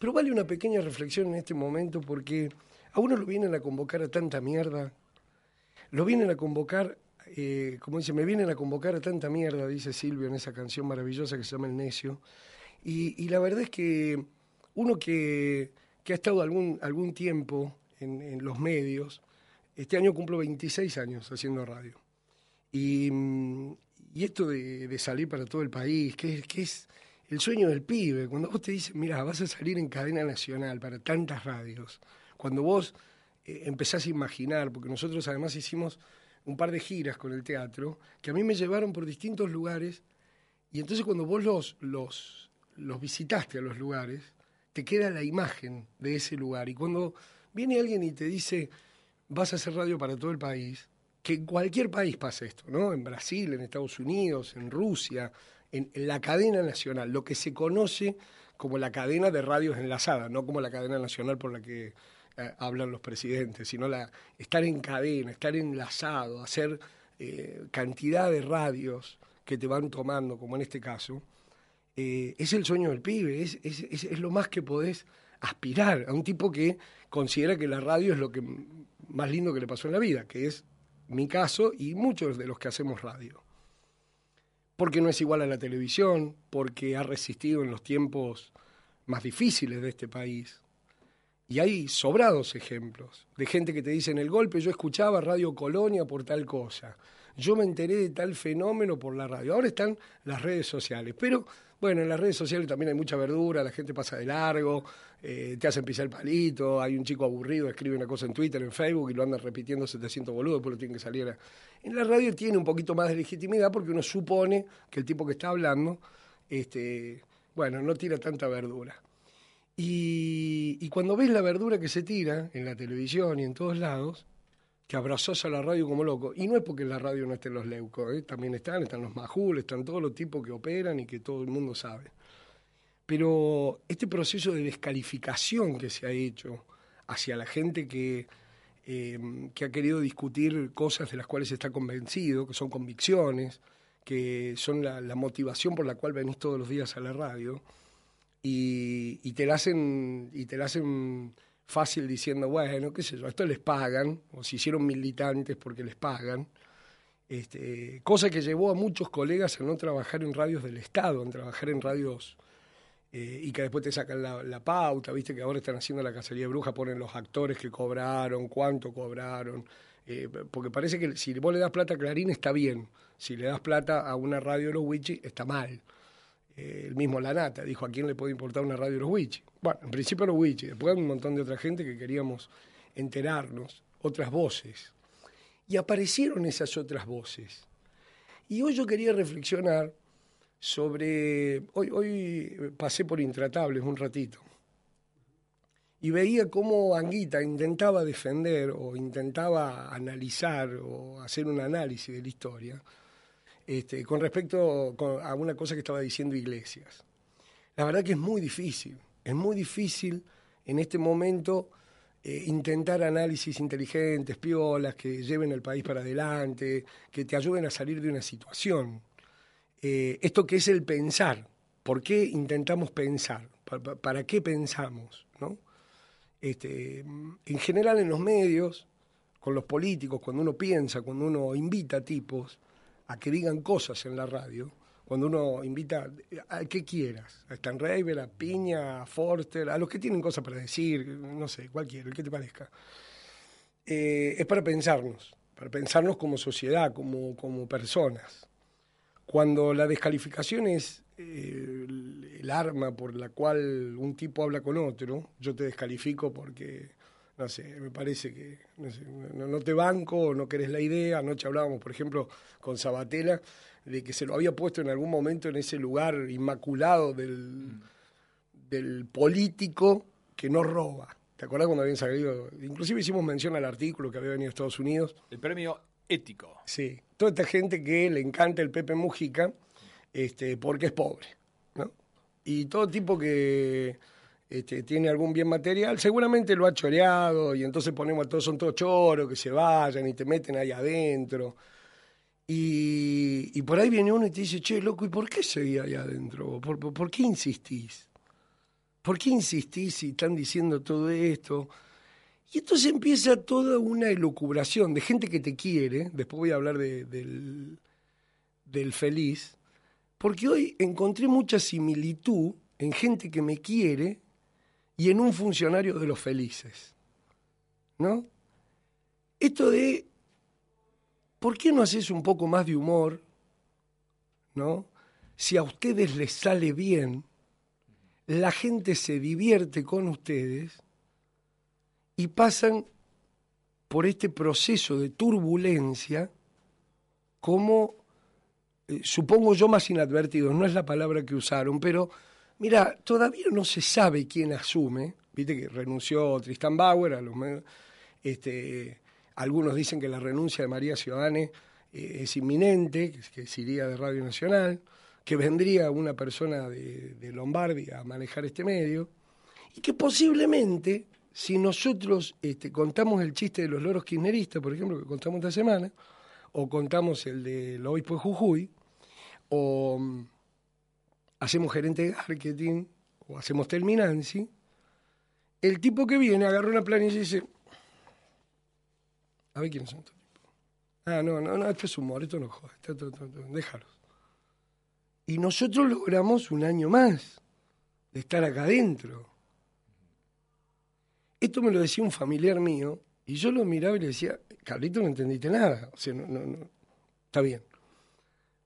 Pero vale una pequeña reflexión en este momento porque a uno lo vienen a convocar a tanta mierda. Lo vienen a convocar, eh, como dice, me vienen a convocar a tanta mierda, dice Silvio en esa canción maravillosa que se llama El Necio. Y, la verdad es que uno que, ha estado algún, algún tiempo en, los medios, este año cumplo 26 años haciendo radio. Y, esto de, salir para todo el país, que, que es el sueño del pibe. Cuando vos te dicen, mira, vas a salir en cadena nacional para tantas radios, cuando vos eh, empezás a imaginar, porque nosotros además hicimos un par de giras con el teatro, que a mí me llevaron por distintos lugares, y entonces cuando vos los, los, los visitaste a los lugares, te queda la imagen de ese lugar. Y cuando viene alguien y te dice, vas a hacer radio para todo el país, que en cualquier país pasa esto, ¿no? En Brasil, en Estados Unidos, en Rusia, en, la cadena nacional, lo que se conoce como la cadena de radios enlazadas, no como la cadena nacional por la que eh, hablan los presidentes, sino la, estar en cadena, estar enlazado, hacer eh, cantidad de radios que te van tomando, como en este caso, eh, es el sueño del pibe, es, es, es, lo más que podés aspirar a un tipo que considera que la radio es lo que más lindo que le pasó en la vida, que es mi caso y muchos de los que hacemos radio porque no es igual a la televisión, porque ha resistido en los tiempos más difíciles de este país. Y hay sobrados ejemplos de gente que te dice en el golpe, yo escuchaba Radio Colonia por tal cosa, yo me enteré de tal fenómeno por la radio. Ahora están las redes sociales, pero bueno, en las redes sociales también hay mucha verdura, la gente pasa de largo, eh, te hacen pisar el palito, hay un chico aburrido, escribe una cosa en Twitter, en Facebook y lo anda repitiendo 700 boludos, después lo tiene que salir. En la radio tiene un poquito más de legitimidad porque uno supone que el tipo que está hablando, este, bueno, no tira tanta verdura. Y, y cuando ves la verdura que se tira en la televisión y en todos lados, que abrazás a la radio como loco. Y no es porque en la radio no estén los leucos, ¿eh? también están, están los majul, están todos los tipos que operan y que todo el mundo sabe. Pero este proceso de descalificación que se ha hecho hacia la gente que, em, que ha querido discutir cosas de las cuales está convencido, que son convicciones, que son la, motivación por la cual venís todos los días a la radio, y, y te hacen, y te la hacen fácil diciendo, bueno, qué sé yo, esto les pagan, o se hicieron militantes porque les pagan. Este, cosa que llevó a muchos colegas a no trabajar en radios del Estado, a trabajar en radios eh, y que después te sacan la, pauta, viste que ahora están haciendo la cacería de bruja, ponen los actores que cobraron, cuánto cobraron, eh, porque parece que si vos le das plata a Clarín está bien, si le das plata a una radio de los Wichi está mal. Eh, el mismo Lanata dijo, ¿a quién le puede importar una radio de los Wichi? Bueno, en principio los Wichi, después un montón de otra gente que queríamos enterarnos, otras voces. Y aparecieron esas otras voces. Y hoy yo quería reflexionar sobre, hoy, hoy pasé por Intratables un ratito, y veía cómo Anguita intentaba defender o intentaba analizar o hacer un análisis de la historia este, con respecto a una cosa que estaba diciendo Iglesias. La verdad que es muy difícil, es muy difícil en este momento eh, intentar análisis inteligentes, piolas, que lleven al país para adelante, que te ayuden a salir de una situación. Eh, esto que es el pensar, ¿por qué intentamos pensar? ¿Para, qué pensamos? Este, en general en los medios, con los políticos, cuando uno piensa, cuando uno invita a tipos, a que digan cosas en la radio, cuando uno invita a que quieras, a Stan Raver, a Piña, a Forster, a los que tienen cosas para decir, no sé, cualquiera, el que te parezca, eh, es para pensarnos, para pensarnos como sociedad, como, como personas. Cuando la descalificación es eh, el arma por la cual un tipo habla con otro, yo te descalifico porque no sé, me parece que no, te banco, no querés la idea. Anoche hablábamos, por ejemplo, con Sabatella, de que se lo había puesto en algún momento en ese lugar inmaculado del, del político que no roba. ¿Te acuerdas cuando habían salido? Inclusive hicimos mención al artículo que había venido de Estados Unidos. El premio ético. Sí, toda esta gente que le encanta el Pepe Mujica este, porque es pobre, ¿no? Y todo tipo que este, tiene algún bien material, seguramente lo ha choreado y entonces ponemos a todos, son todos choros, que se vayan y te meten ahí adentro. Y, por ahí viene uno y te dice, che, loco, ¿y por qué seguí ahí adentro? ¿Por, por, qué insistís? ¿Por qué insistís si están diciendo todo esto? Y entonces empieza toda una elucubración de gente que te quiere, después voy a hablar de- del, del feliz, porque hoy encontré mucha similitud en gente que me quiere y en un funcionario de los felices. ¿No? Esto de, ¿por qué no haces un poco más de humor? ¿No? Si a ustedes les sale bien, la gente se divierte con ustedes y pasan por este proceso de turbulencia como, eh, supongo yo, más inadvertidos. No es la palabra que usaron, pero mira, todavía no se sabe quién asume. Viste que renunció Tristan Bauer, a los este, algunos dicen que la renuncia de María Ciudadane eh, es inminente, que, que se iría de Radio Nacional, que vendría una persona de, de Lombardi a manejar este medio, y que posiblemente, si nosotros este, contamos el chiste de los loros kirchneristas, por ejemplo, que contamos esta semana, o contamos el del obispo de Jujuy, o mm, hacemos gerente de marketing, o hacemos terminancy, el tipo que viene agarra una planilla y dice, a ver quiénes son estos tipos. Ah, no, no, no, esto es humor, esto no joda, esto, esto, esto, déjalos. Y nosotros logramos un año más de estar acá adentro. Esto me lo decía un familiar mío, y yo lo miraba y le decía, Carlito, no entendiste nada. O sea, no, no, no. Está bien.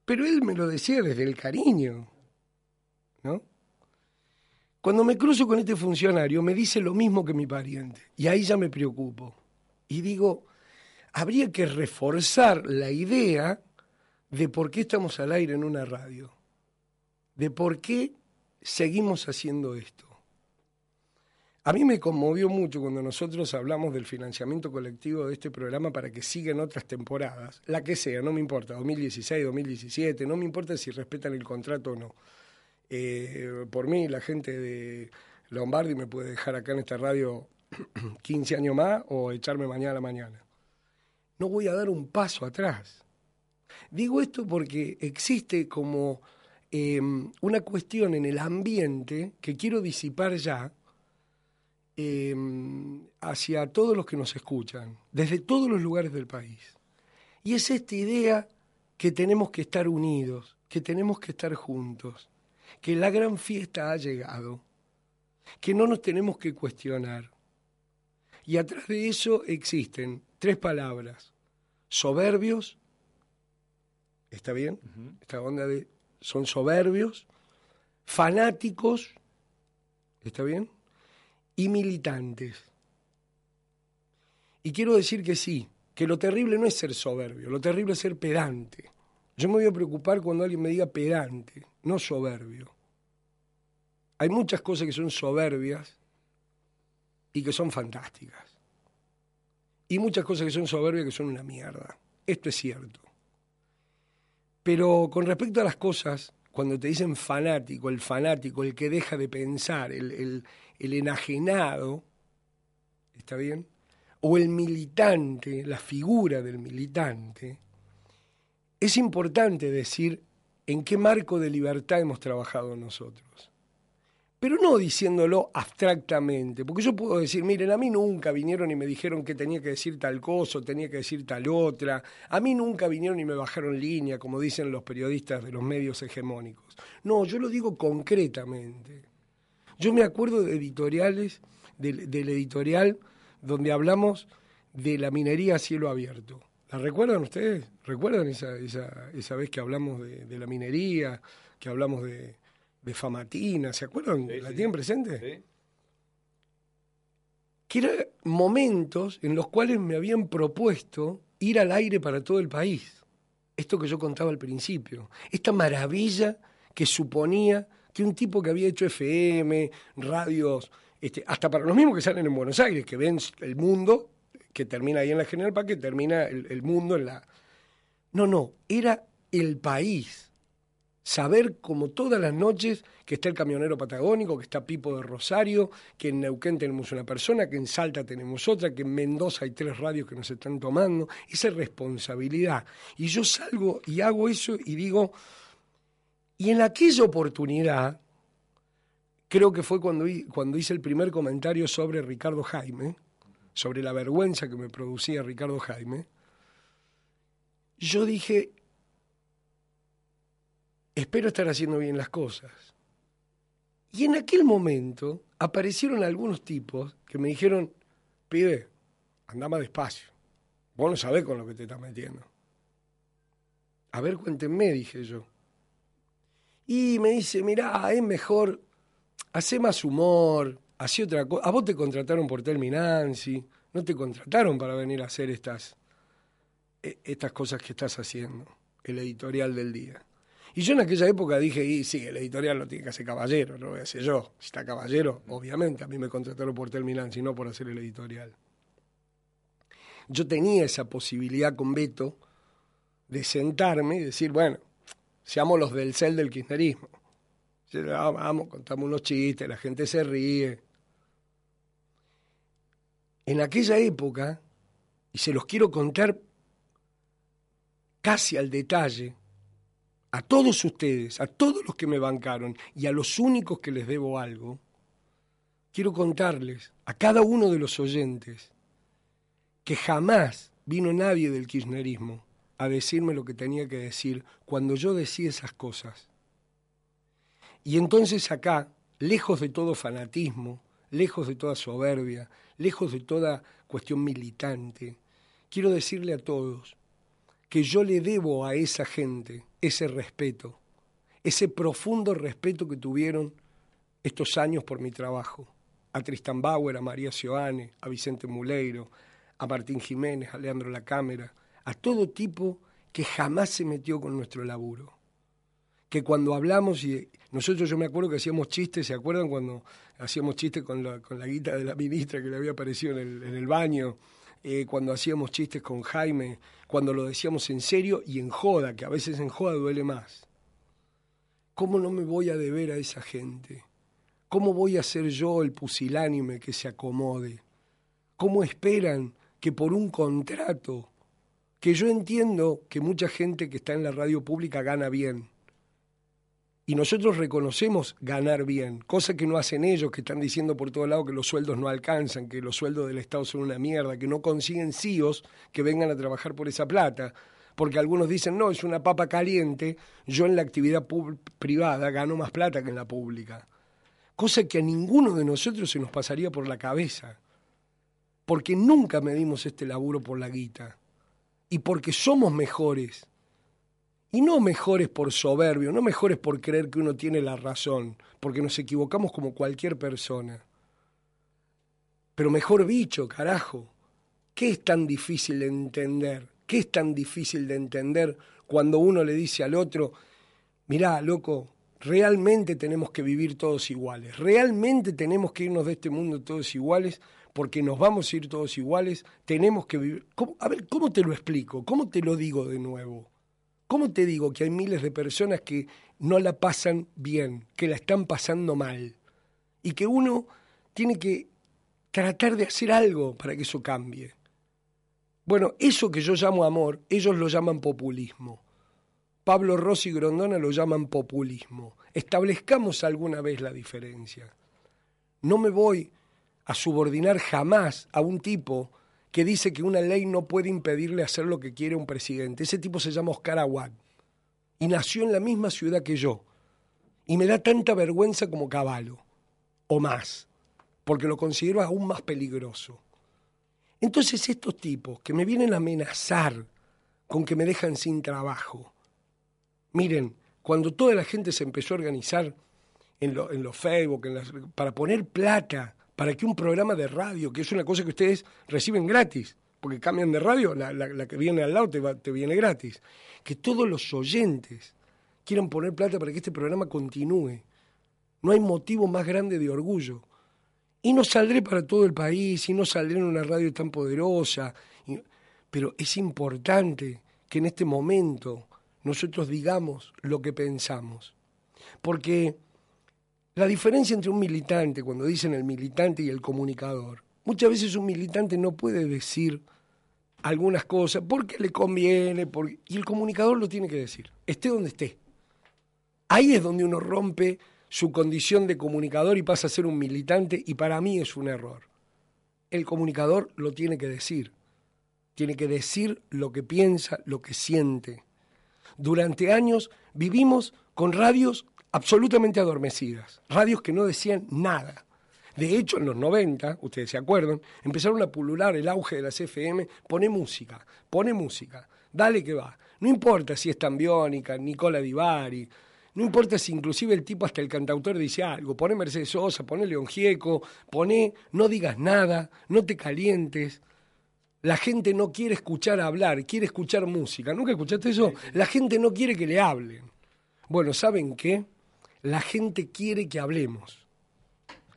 Pero él me lo decía desde el cariño, Cuando me cruzo con este funcionario, me dice lo mismo que mi pariente, y ahí ya me preocupo. Y digo, habría que reforzar la idea de por qué estamos al aire en una radio, de por qué seguimos haciendo esto. A mí me conmovió mucho cuando nosotros hablamos del financiamiento colectivo de este programa para que siga en otras temporadas, la que sea, no me importa, 2016, 2017, no me importa si respetan el contrato o no. Eh, por mí, la gente de Lombardi me puede dejar acá en esta radio 15 años más o echarme mañana a la mañana. No voy a dar un paso atrás. Digo esto porque existe como eh, una cuestión en el ambiente que quiero disipar ya, eh, hacia todos los que nos escuchan, desde todos los lugares del país. Y es esta idea que tenemos que estar unidos, que tenemos que estar juntos, que la gran fiesta ha llegado, que no nos tenemos que cuestionar. Y atrás de eso existen tres palabras, soberbios, ¿está bien? Esta onda de son soberbios, fanáticos, ¿está bien? y militantes. Y quiero decir que sí, que lo terrible no es ser soberbio, lo terrible es ser pedante. Yo me voy a preocupar cuando alguien me diga pedante, no soberbio. Hay muchas cosas que son soberbias y que son fantásticas. Y muchas cosas que son soberbias que son una mierda. Esto es cierto. Pero con respecto a las cosas, cuando te dicen fanático, el fanático, el que deja de pensar, el, el, el enajenado, ¿está bien? O el militante, la figura del militante, es importante decir en qué marco de libertad hemos trabajado nosotros. Pero no diciéndolo abstractamente, porque yo puedo decir, miren, a mí nunca vinieron y me dijeron que tenía que decir tal cosa, tenía que decir tal otra, a mí nunca vinieron y me bajaron línea, como dicen los periodistas de los medios hegemónicos. No, yo lo digo concretamente. Yo me acuerdo de editoriales, del, del, editorial donde hablamos de la minería a cielo abierto. ¿La recuerdan ustedes? ¿Recuerdan esa, esa, esa vez que hablamos de, de, la minería, que hablamos de, de Famatina? ¿Se acuerdan? Sí, ¿La sí. tienen presente? Sí. Que eran momentos en los cuales me habían propuesto ir al aire para todo el país. Esto que yo contaba al principio. Esta maravilla que suponía que un tipo que había hecho FM, radios, este, hasta para los mismos que salen en Buenos Aires, que ven el mundo, que termina ahí en la General Paz, que termina el, mundo en la... No, no, era el país. Saber como todas las noches que está el camionero patagónico, que está Pipo de Rosario, que en Neuquén tenemos una persona, que en Salta tenemos otra, que en Mendoza hay tres radios que nos están tomando, esa responsabilidad. Y yo salgo y hago eso y digo, y en aquella oportunidad, creo que fue cuando, cuando hice el primer comentario sobre Ricardo Jaime, sobre la vergüenza que me producía Ricardo Jaime, yo dije, espero estar haciendo bien las cosas. Y en aquel momento aparecieron algunos tipos que me dijeron, pibe, anda más despacio, vos no sabés con lo que te estás metiendo. A ver, cuéntenme, dije yo. Y me dice, mirá, es mejor, hace más humor, hace otra cosa. A vos te contrataron por Terminancy, no te contrataron para venir a hacer estas, e, estas cosas que estás haciendo, el editorial del día. Y yo en aquella época dije, y sí, el editorial lo tiene que hacer Caballero, no lo voy a hacer yo. Si está Caballero, obviamente, a mí me contrataron por Terminal, sino por hacer el editorial. Yo tenía esa posibilidad con Beto de sentarme y decir, bueno, seamos los del cel del kirchnerismo. Ah, vamos, contamos unos chistes, la gente se ríe. En aquella época, y se los quiero contar casi al detalle, a todos ustedes, a todos los que me bancaron y a los únicos que les debo algo, quiero contarles a cada uno de los oyentes que jamás vino nadie del kirchnerismo a decirme lo que tenía que decir cuando yo decía esas cosas. Y entonces acá, lejos de todo fanatismo, lejos de toda soberbia, lejos de toda cuestión militante, quiero decirle a todos que yo le debo a esa gente ese respeto, ese profundo respeto que tuvieron estos años por mi trabajo. A Tristan Bauer, a María Cioane, a Vicente Muleiro, a Martín Jiménez, a Leandro La Cámara, a todo tipo que jamás se metió con nuestro laburo. Que cuando hablamos, y nosotros yo me acuerdo que hacíamos chistes, ¿se acuerdan cuando hacíamos chistes con la, con la guita de la ministra que le había aparecido en el, baño? Eh, cuando hacíamos chistes con Jaime, cuando lo decíamos en serio y en joda, que a veces en joda duele más. ¿Cómo no me voy a deber a esa gente? ¿Cómo voy a ser yo el pusilánime que se acomode? ¿Cómo esperan que por un contrato, que yo entiendo que mucha gente que está en la radio pública gana bien, y nosotros reconocemos ganar bien, cosa que no hacen ellos, que están diciendo por todos lados que los sueldos no alcanzan, que los sueldos del Estado son una mierda, que no consiguen CIOs que vengan a trabajar por esa plata. Porque algunos dicen, no, es una papa caliente, yo en la actividad privada gano más plata que en la pública. Cosa que a ninguno de nosotros se nos pasaría por la cabeza. Porque nunca medimos este laburo por la guita. Y porque somos mejores y no mejores por soberbio, no mejores por creer que uno tiene la razón, porque nos equivocamos como cualquier persona. Pero mejor bicho, carajo. ¿Qué es tan difícil de entender? ¿Qué es tan difícil de entender cuando uno le dice al otro, mirá, loco, realmente tenemos que vivir todos iguales, realmente tenemos que irnos de este mundo todos iguales, porque nos vamos a ir todos iguales, tenemos que vivir... A ver, ¿cómo te lo explico? ¿Cómo te lo digo de nuevo? ¿Cómo te digo que hay miles de personas que no la pasan bien, que la están pasando mal? Y que uno tiene que tratar de hacer algo para que eso cambie. Bueno, eso que yo llamo amor, ellos lo llaman populismo. Pablo Rossi y Grondona lo llaman populismo. Establezcamos alguna vez la diferencia. No me voy a subordinar jamás a un tipo que dice que una ley no puede impedirle hacer lo que quiere un presidente. Ese tipo se llama Oscar Aguad y nació en la misma ciudad que yo. Y me da tanta vergüenza como Caballo, o más, porque lo considero aún más peligroso. Entonces estos tipos que me vienen a amenazar con que me dejan sin trabajo, miren, cuando toda la gente se empezó a organizar en, los Facebook, para poner plata para que un programa de radio, que es una cosa que ustedes reciben gratis, porque cambian de radio, la, que viene al lado te, viene gratis, que todos los oyentes quieran poner plata para que este programa continúe. No hay motivo más grande de orgullo. Y no saldré para todo el país, y no saldré en una radio tan poderosa. pero es importante que en este momento nosotros digamos lo que pensamos. Porque la diferencia entre un militante, cuando dicen el militante y el comunicador, muchas veces un militante no puede decir algunas cosas porque le conviene, y el comunicador lo tiene que decir, esté donde esté. Ahí es donde uno rompe su condición de comunicador y pasa a ser un militante y para mí es un error. El comunicador lo tiene que decir, tiene que decir lo que piensa, lo que siente. Durante años vivimos con radios absolutamente adormecidas, radios que no decían nada. De hecho, en los 90, ustedes se acuerdan, empezaron a pulular el auge de las FM, pone música, pone música, dale que va. No importa si es Tambiónica, Nicola Divari, no importa si inclusive el tipo hasta el cantautor dice algo, pone Mercedes Sosa, pone León Gieco, pone no digas nada, no te calientes. La gente no quiere escuchar hablar, quiere escuchar música. ¿Nunca escuchaste eso? La gente no quiere que le hablen. Bueno, ¿saben qué? La gente quiere que hablemos.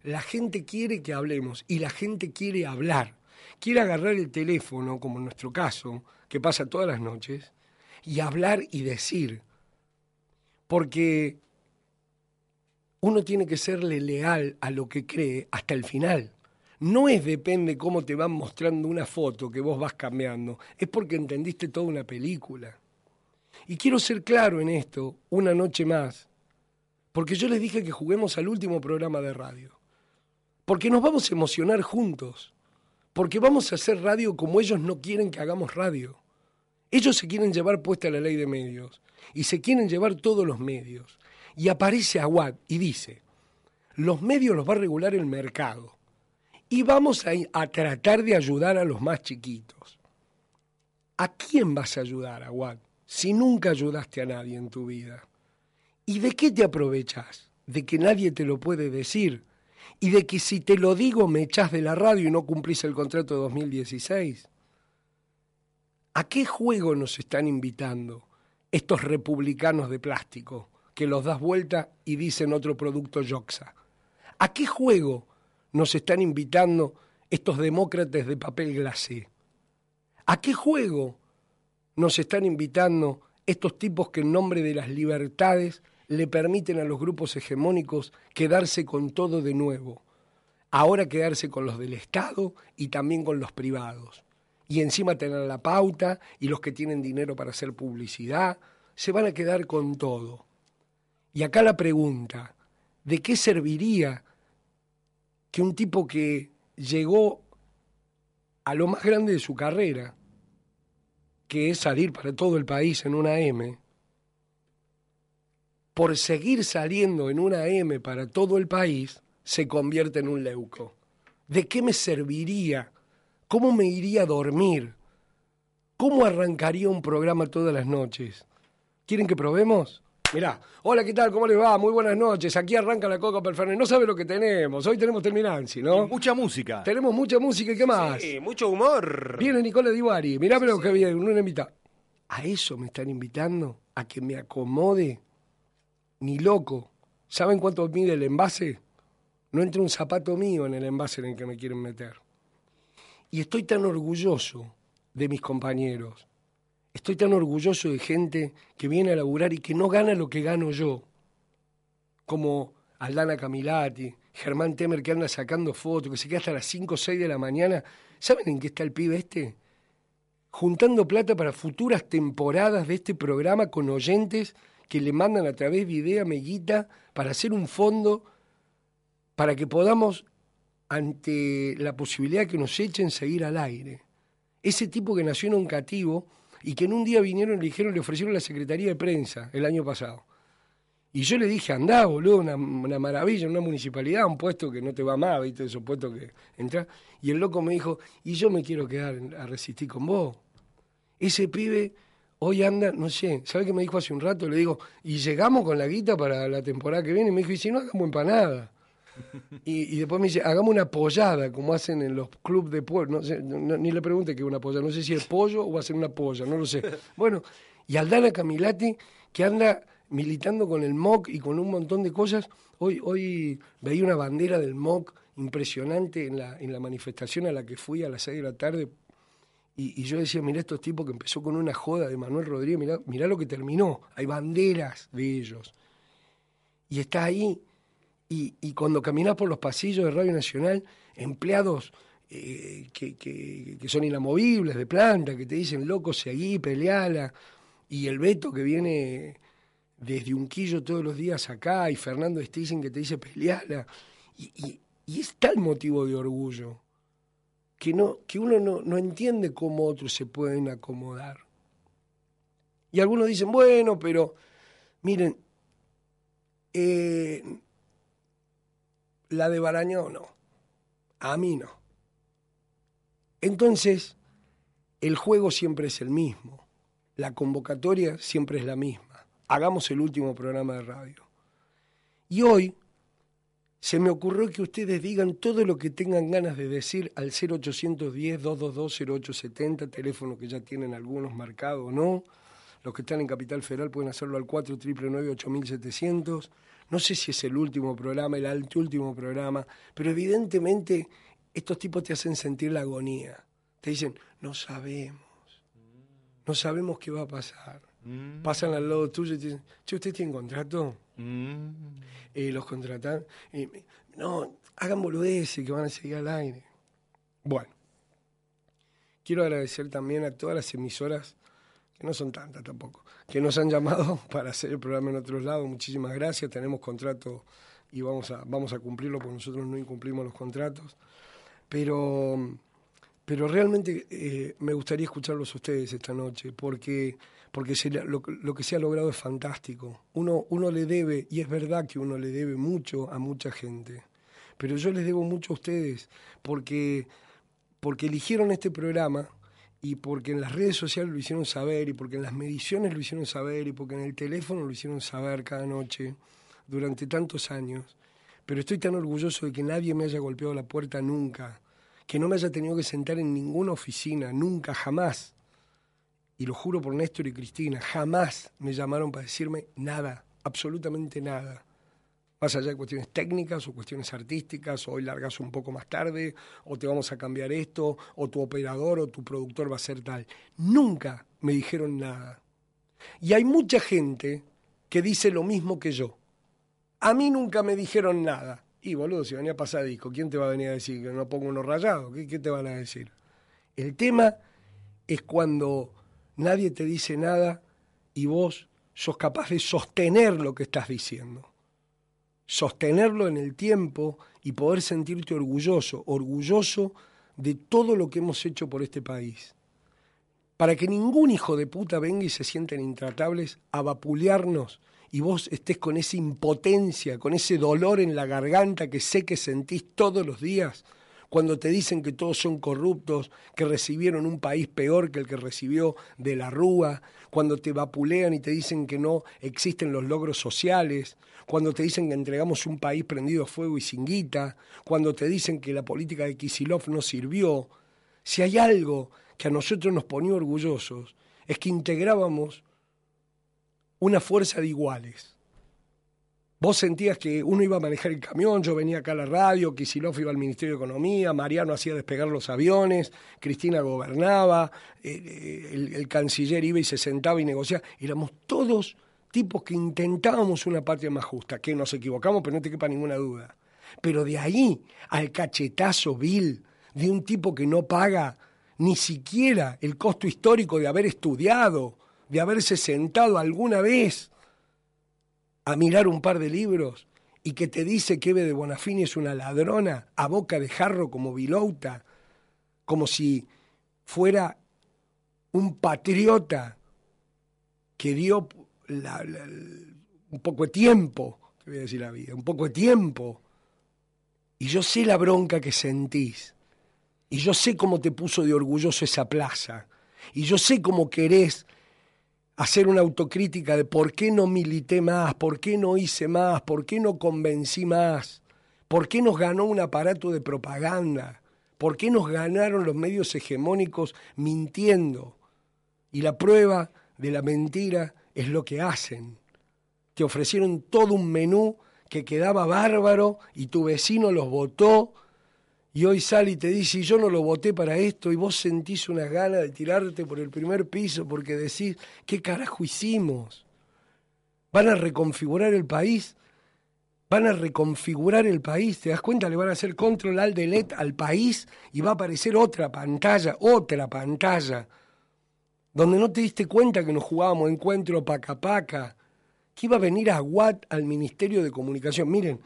La gente quiere que hablemos y la gente quiere hablar. Quiere agarrar el teléfono, como en nuestro caso, que pasa todas las noches, y hablar y decir. Porque uno tiene que serle leal a lo que cree hasta el final. No es depende cómo te van mostrando una foto que vos vas cambiando, es porque entendiste toda una película. Y quiero ser claro en esto, una noche más. Porque yo les dije que juguemos al último programa de radio. Porque nos vamos a emocionar juntos. Porque vamos a hacer radio como ellos no quieren que hagamos radio. Ellos se quieren llevar puesta la ley de medios. Y se quieren llevar todos los medios. Y aparece Aguad y dice, los medios los va a regular el mercado. Y vamos a, a tratar de ayudar a los más chiquitos. ¿A quién vas a ayudar, Aguad, si nunca ayudaste a nadie en tu vida? ¿Y de qué te aprovechas? De que nadie te lo puede decir. Y de que si te lo digo me echás de la radio y no cumplís el contrato de 2016. ¿A qué juego nos están invitando estos republicanos de plástico que los das vuelta y dicen otro producto Yoxa? ¿A qué juego nos están invitando estos demócratas de papel glacé? ¿A qué juego nos están invitando estos tipos que en nombre de las libertades le permiten a los grupos hegemónicos quedarse con todo de nuevo. Ahora quedarse con los del Estado y también con los privados. Y encima tener la pauta y los que tienen dinero para hacer publicidad, se van a quedar con todo. Y acá la pregunta, ¿de qué serviría que un tipo que llegó a lo más grande de su carrera, que es salir para todo el país en una M, por seguir saliendo en una M para todo el país, se convierte en un leuco. ¿De qué me serviría? ¿Cómo me iría a dormir? ¿Cómo arrancaría un programa todas las noches? ¿Quieren que probemos? Mirá, hola, ¿qué tal? ¿Cómo les va? Muy buenas noches. Aquí arranca la Coca Perfernet. No sabe lo que tenemos. Hoy tenemos Terminanci, ¿no? mucha música. Tenemos mucha música y qué más. Sí, mucho humor. Viene Nicola Divari. Mirá, pero que viene, una invita. ¿A eso me están invitando? ¿A que me acomode ni loco. ¿Saben cuánto mide el envase? No entra un zapato mío en el envase en el que me quieren meter. Y estoy tan orgulloso de mis compañeros. Estoy tan orgulloso de gente que viene a laburar y que no gana lo que gano yo. Como Aldana Camilati, Germán Temer que anda sacando fotos, que se queda hasta las 5 o 6 de la mañana. ¿Saben en qué está el pibe este? Juntando plata para futuras temporadas de este programa con oyentes que le mandan a través de Idea Meguita para hacer un fondo para que podamos, ante la posibilidad que nos echen, seguir al aire. Ese tipo que nació en un cativo y que en un día vinieron y le dijeron, le ofrecieron la Secretaría de Prensa el año pasado. Y yo le dije, andá, boludo, una, una maravilla, una municipalidad, un puesto que no te va más, ¿viste? Esos puestos que entras. Y el loco me dijo, y yo me quiero quedar a resistir con vos. Ese pibe Hoy anda, no sé, ¿sabe qué me dijo hace un rato? Le digo, y llegamos con la guita para la temporada que viene. Y me dijo, y si no, hagamos empanada. y, y después me dice, hagamos una pollada, como hacen en los clubes de pueblo. No sé, ni le pregunte qué es una pollada. No sé si es pollo o va a ser una polla, no lo sé. Bueno, y Aldana Camilati, que anda militando con el MOC y con un montón de cosas. Hoy, hoy veía una bandera del MOC impresionante en la, en la manifestación a la que fui a las 6 de la tarde. Y, yo decía, mirá estos tipos que empezó con una joda de Manuel Rodríguez, mirá, mirá lo que terminó. Hay banderas de ellos. Y está ahí. Y, y cuando caminas por los pasillos de Radio Nacional, empleados eh, que, que, son inamovibles de planta, que te dicen, loco, seguí, peleala. Y el Beto que viene desde Unquillo todos los días acá, y Fernando Stissen que te dice, peleala. Y, y, y es tal motivo de orgullo que, no, que uno no, no entiende cómo otros se pueden acomodar. Y algunos dicen, bueno, pero miren, eh, la de Barañón no, a mí no. Entonces, el juego siempre es el mismo, la convocatoria siempre es la misma. Hagamos el último programa de radio. Y hoy se me ocurrió que ustedes digan todo lo que tengan ganas de decir al 0810-222-0870, teléfono que ya tienen algunos marcados, ¿no? Los que están en Capital Federal pueden hacerlo al 499-8700. No sé si es el último programa, el último programa, pero evidentemente estos tipos te hacen sentir la agonía. Te dicen, no sabemos, no sabemos qué va a pasar. Mm. Pasan al lado tuyo y te dicen, che, ¿usted tiene contrato? Mm. Eh, los contratan. Eh, no, hagan boludeces que van a seguir al aire. Bueno, quiero agradecer también a todas las emisoras, que no son tantas tampoco, que nos han llamado para hacer el programa en otros lados. Muchísimas gracias, tenemos contrato y vamos a, vamos a cumplirlo porque nosotros no incumplimos los contratos. Pero, pero realmente eh, me gustaría escucharlos a ustedes esta noche, porque porque lo, lo, que se ha logrado es fantástico. Uno, uno le debe, y es verdad que uno le debe mucho a mucha gente, pero yo les debo mucho a ustedes, porque, porque eligieron este programa y porque en las redes sociales lo hicieron saber, y porque en las mediciones lo hicieron saber, y porque en el teléfono lo hicieron saber cada noche durante tantos años. Pero estoy tan orgulloso de que nadie me haya golpeado la puerta nunca, que no me haya tenido que sentar en ninguna oficina, nunca, jamás y lo juro por Néstor y Cristina, jamás me llamaron para decirme nada, absolutamente nada. Más allá de cuestiones técnicas o cuestiones artísticas, o hoy largas un poco más tarde, o te vamos a cambiar esto, o tu operador o tu productor va a ser tal. Nunca me dijeron nada. Y hay mucha gente que dice lo mismo que yo. A mí nunca me dijeron nada. Y boludo, si venía a pasar disco, ¿quién te va a venir a decir que no pongo uno rayado? ¿Qué, qué te van a decir? El tema es cuando nadie te dice nada y vos sos capaz de sostener lo que estás diciendo. Sostenerlo en el tiempo y poder sentirte orgulloso, orgulloso de todo lo que hemos hecho por este país. Para que ningún hijo de puta venga y se sienten intratables a vapulearnos y vos estés con esa impotencia, con ese dolor en la garganta que sé que sentís todos los días cuando te dicen que todos son corruptos, que recibieron un país peor que el que recibió de la Rúa, cuando te vapulean y te dicen que no existen los logros sociales, cuando te dicen que entregamos un país prendido a fuego y sin guita, cuando te dicen que la política de Kisilov no sirvió, si hay algo que a nosotros nos ponía orgullosos, es que integrábamos una fuerza de iguales Vos sentías que uno iba a manejar el camión, yo venía acá a la radio, Kisilov iba al Ministerio de Economía, Mariano hacía despegar los aviones, Cristina gobernaba, eh, eh, el, canciller iba y se sentaba y negociaba. Éramos todos tipos que intentábamos una patria más justa, que nos equivocamos, pero no te quepa ninguna duda. Pero de ahí al cachetazo vil de un tipo que no paga ni siquiera el costo histórico de haber estudiado, de haberse sentado alguna vez a mirar un par de libros y que te dice que Eve de Bonafini es una ladrona a boca de jarro como Vilouta, como si fuera un patriota que dio un poco de tiempo, te voy a decir la vida, un poco de tiempo. Y yo sé la bronca que sentís. Y yo sé cómo te puso de orgulloso esa plaza. Y yo sé cómo querés hacer una autocrítica de por qué no milité más, por qué no hice más, por qué no convencí más, por qué nos ganó un aparato de propaganda, por qué nos ganaron los medios hegemónicos mintiendo. Y la prueba de la mentira es lo que hacen. te ofrecieron todo un menú que quedaba bárbaro y tu vecino los votó y hoy sale y te dice, yo no lo voté para esto, y vos sentís una gana de tirarte por el primer piso porque decís, ¿qué carajo hicimos? ¿Van a reconfigurar el país? Van a reconfigurar el país, ¿te das cuenta? Le van a hacer control al delete al país y va a aparecer otra pantalla, otra pantalla, donde no te diste cuenta que nos jugábamos encuentro paca paca, que iba a venir a Watt al Ministerio de Comunicación. Miren,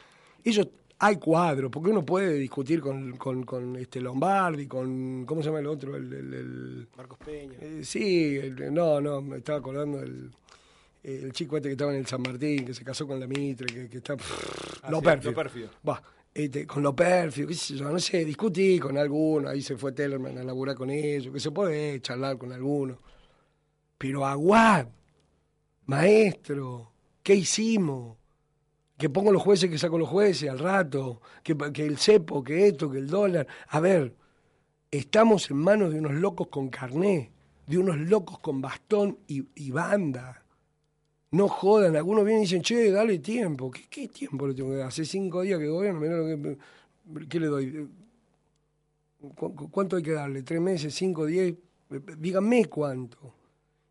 ellos hay cuadros, porque uno puede discutir con, con, este Lombardi, con, ¿cómo se llama el otro? El, Marcos Peña. Eh, sí, no, no, me estaba acordando del el chico este que estaba en el San Martín, que se casó con la Mitre, que, está... Ah, lo, pérfido. Este, con lo pérfido, qué sé yo, no sé, discutí con alguno, ahí se fue Tellerman a laburar con ellos, que se puede charlar con alguno. Pero aguad, maestro, ¿qué hicimos? Que pongo los jueces, que saco los jueces al rato, que, el cepo, que esto, que el dólar. A ver, estamos en manos de unos locos con carné, de unos locos con bastón y, banda. No jodan, algunos vienen y dicen, che, dale tiempo. ¿Qué, qué tiempo le tengo que dar? Hace cinco días que gobierno, mirá lo que... ¿Qué le doy? ¿Cuánto hay que darle? ¿Tres meses? ¿Cinco? ¿Diez? Díganme cuánto.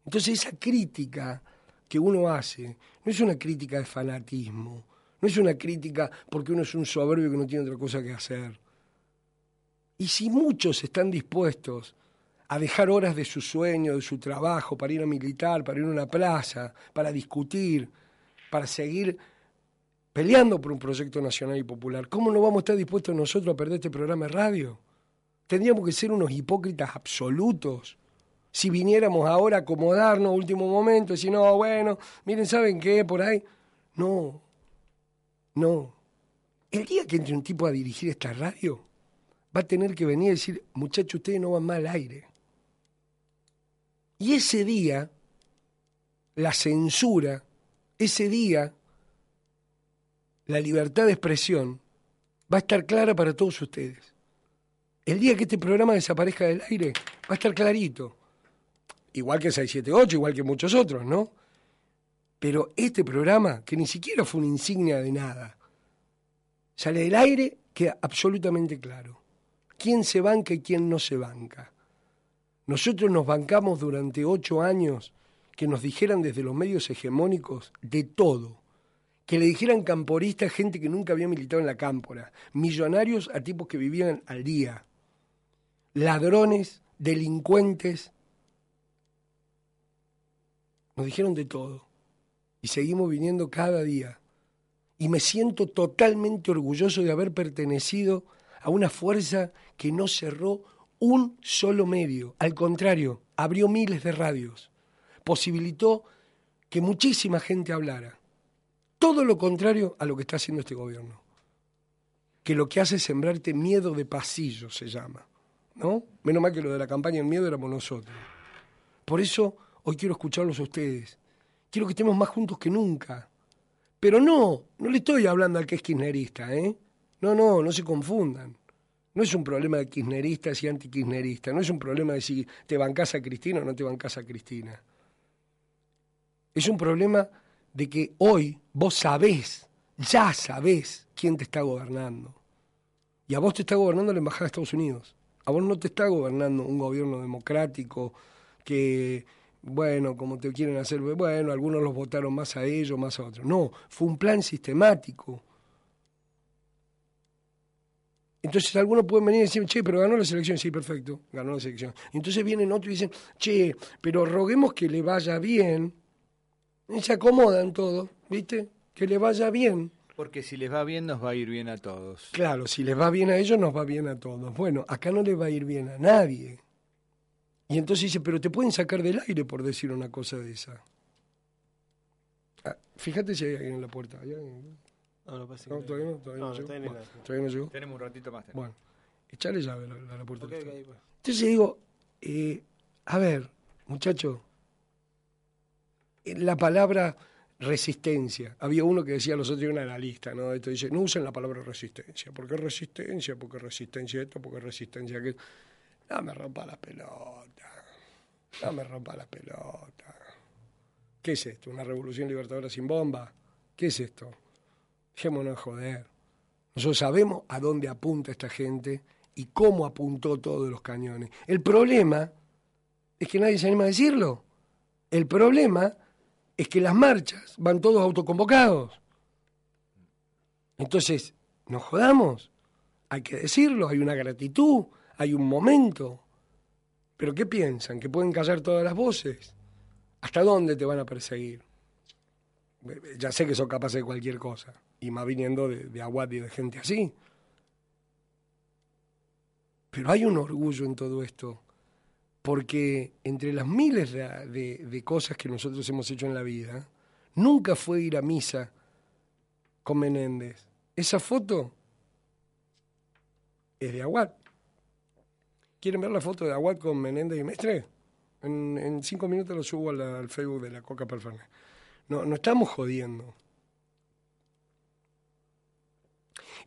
Entonces esa crítica que uno hace no es una crítica de fanatismo, no es una crítica porque uno es un soberbio que no tiene otra cosa que hacer. Y si muchos están dispuestos a dejar horas de su sueño, de su trabajo, para ir a militar, para ir a una plaza, para discutir, para seguir peleando por un proyecto nacional y popular, ¿cómo no vamos a estar dispuestos nosotros a perder este programa de radio? Tendríamos que ser unos hipócritas absolutos. Si viniéramos ahora a acomodarnos último momento, si no, bueno, miren, ¿saben qué? Por ahí. No, no. El día que entre un tipo a dirigir esta radio, va a tener que venir a decir, muchachos, ustedes no van mal al aire. Y ese día, la censura, ese día, la libertad de expresión, va a estar clara para todos ustedes. El día que este programa desaparezca del aire, va a estar clarito. Igual que 678, igual que muchos otros, ¿no? Pero este programa, que ni siquiera fue una insignia de nada, sale del aire, queda absolutamente claro. ¿Quién se banca y quién no se banca? Nosotros nos bancamos durante ocho años que nos dijeran desde los medios hegemónicos de todo. Que le dijeran camporistas a gente que nunca había militado en la cámpora, millonarios a tipos que vivían al día, ladrones, delincuentes. Nos dijeron de todo y seguimos viniendo cada día. Y me siento totalmente orgulloso de haber pertenecido a una fuerza que no cerró un solo medio. Al contrario, abrió miles de radios. Posibilitó que muchísima gente hablara. Todo lo contrario a lo que está haciendo este gobierno. Que lo que hace es sembrarte miedo de pasillo, se llama. ¿No? Menos mal que lo de la campaña en miedo éramos nosotros. Por eso hoy quiero escucharlos a ustedes quiero que estemos más juntos que nunca. Pero no, no le estoy hablando al que es kirchnerista, ¿eh? No, no, no se confundan. No es un problema de kirchneristas y antikirchneristas, no es un problema de si te bancas a Cristina o no te bancas a Cristina. Es un problema de que hoy vos sabés, ya sabés quién te está gobernando. Y a vos te está gobernando la Embajada de Estados Unidos. A vos no te está gobernando un gobierno democrático que bueno, como te quieren hacer, bueno, algunos los votaron más a ellos, más a otros. No, fue un plan sistemático. Entonces algunos pueden venir y decir, che, pero ganó la selección, sí, perfecto, ganó la selección. entonces vienen otros y dicen, che, pero roguemos que le vaya bien. Y se acomodan todos, ¿viste? Que le vaya bien. Porque si les va bien, nos va a ir bien a todos. Claro, si les va bien a ellos, nos va bien a todos. Bueno, acá no les va a ir bien a nadie. Y entonces dice, pero te pueden sacar del aire por decir una cosa de esa. Ah, fíjate si hay alguien en la puerta. No, no pasa no, todavía no, todavía no, llegó. todavía no llegó. Tenemos un ratito más. Bueno, echale llave a la, puerta. Pues. Entonces digo, eh, a ver, muchacho, la palabra resistencia. Había uno que decía, los otros, un analista, ¿no? Esto dice, no usen la palabra resistencia. ¿Por qué resistencia? Porque resistencia esto, porque resistencia aquello. No me rompa la pelota. No me rompa la pelota. ¿Qué es esto? ¿Una revolución libertadora sin bomba? ¿Qué es esto? Dejémonos joder. Nosotros sabemos a dónde apunta esta gente y cómo apuntó todos los cañones. El problema es que nadie se anima a decirlo. El problema es que las marchas van todos autoconvocados. Entonces, nos jodamos. Hay que decirlo, hay una gratitud, hay un momento. Pero ¿qué piensan? ¿Que pueden callar todas las voces? ¿Hasta dónde te van a perseguir? Ya sé que son capaces de cualquier cosa, y más viniendo de, de Aguad y de gente así. Pero hay un orgullo en todo esto, porque entre las miles de, cosas que nosotros hemos hecho en la vida, nunca fue ir a misa con Menéndez. Esa foto es de Aguad. ¿Quieren ver la foto de Aguad con Menéndez y Mestre? En, cinco minutos lo subo al, Facebook de la Coca Perfernet. No, no estamos jodiendo.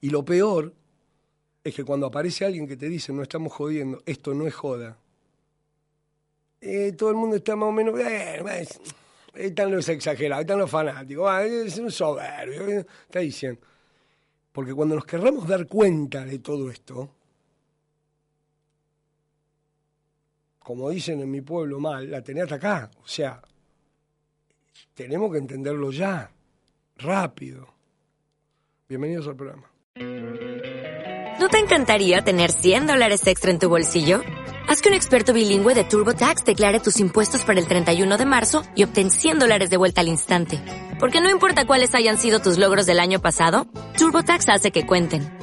Y lo peor es que cuando aparece alguien que te dice, no estamos jodiendo, esto no es joda, eh, todo el mundo está más o menos, eh, están los exagerados, están los fanáticos, ah, es un soberbio, está diciendo. Porque cuando nos querramos dar cuenta de todo esto, como dicen en mi pueblo mal, la tenés hasta acá. O sea, tenemos que entenderlo ya, rápido. Bienvenidos al programa. ¿No te encantaría tener 100 dólares extra en tu bolsillo? Haz que un experto bilingüe de TurboTax declare tus impuestos para el 31 de marzo y obtén 100 dólares de vuelta al instante. Porque no importa cuáles hayan sido tus logros del año pasado, TurboTax hace que cuenten.